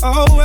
Oh.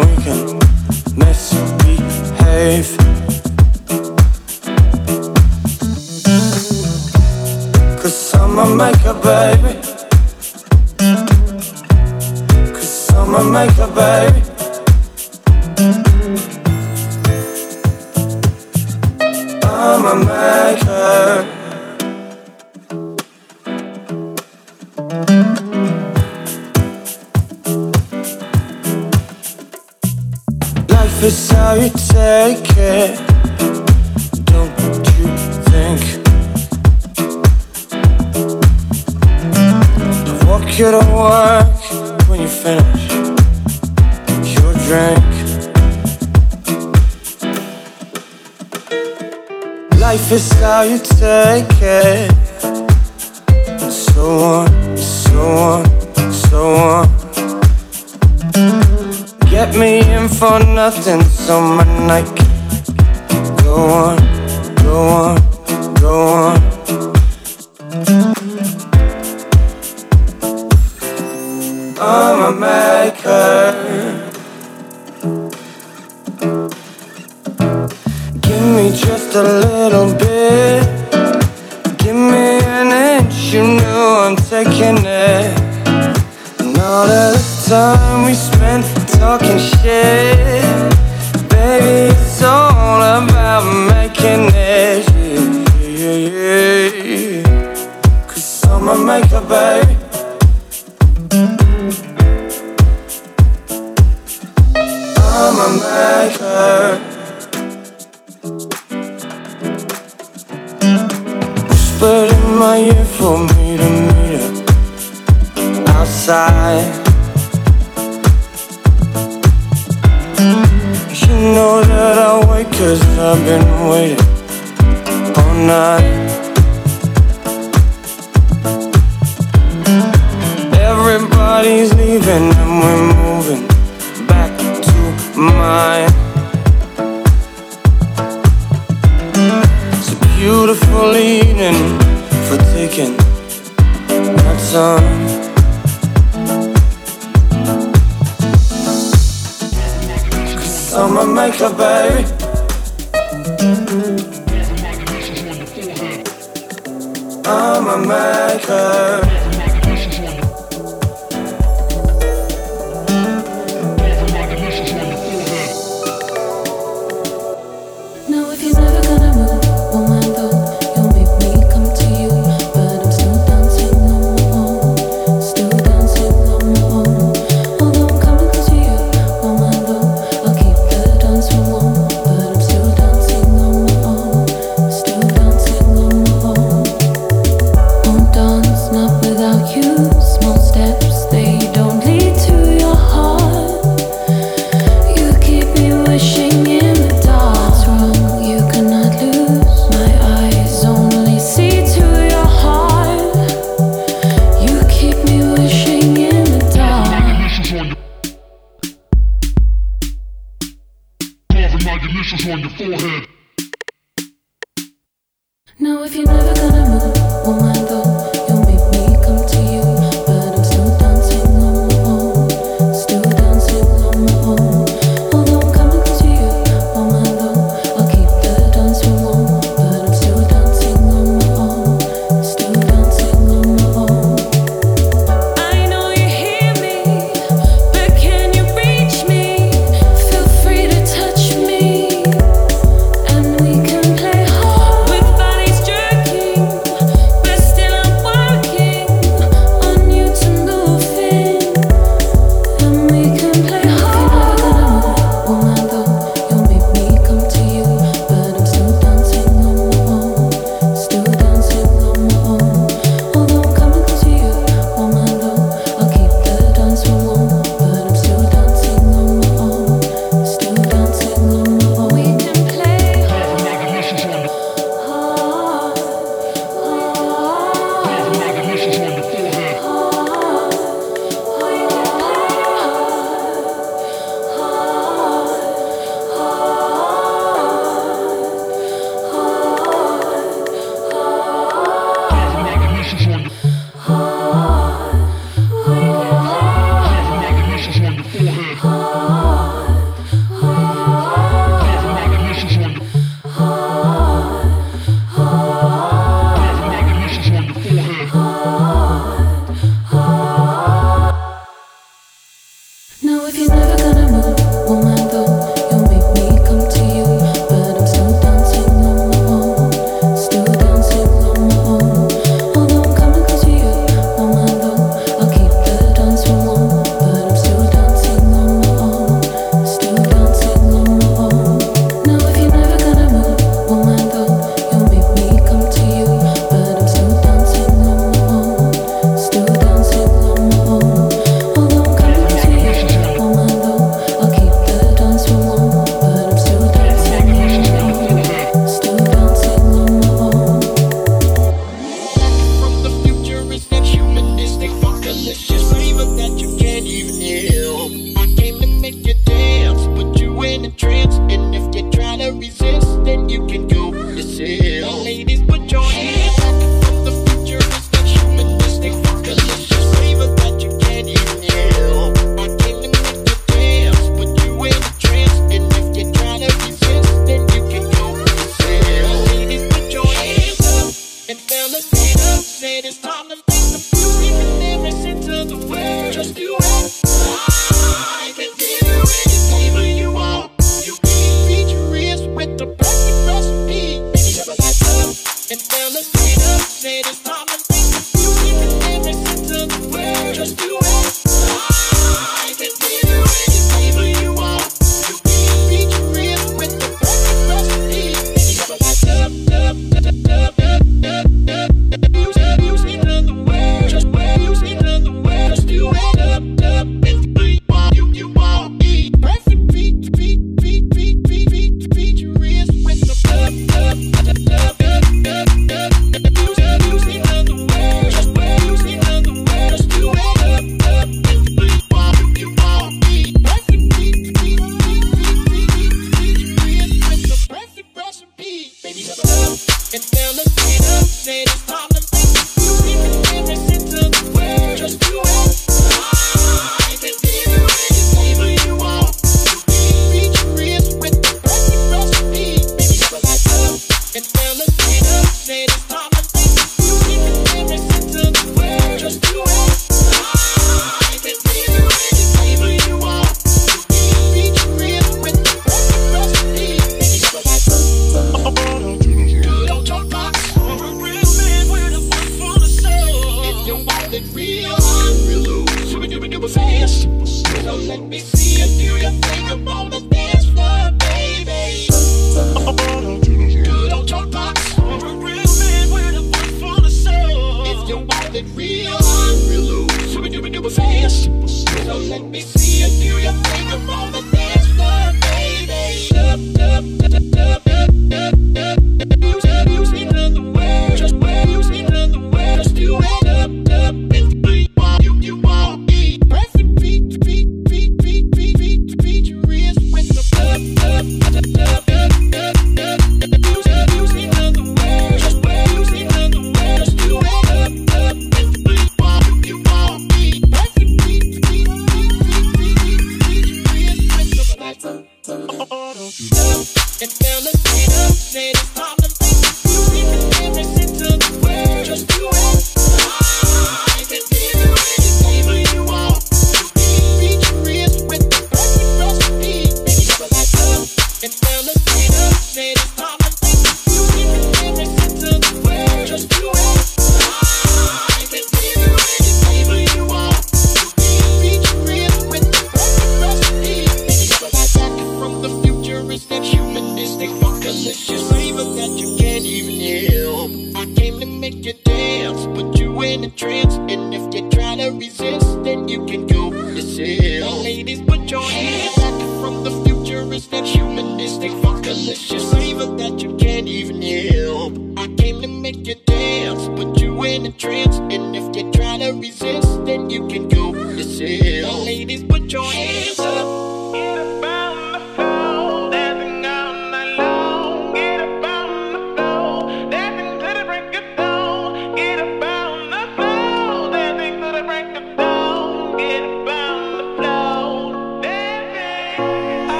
we can misbehave. Cause I'm a maker, baby. Cause I'm a maker, baby. not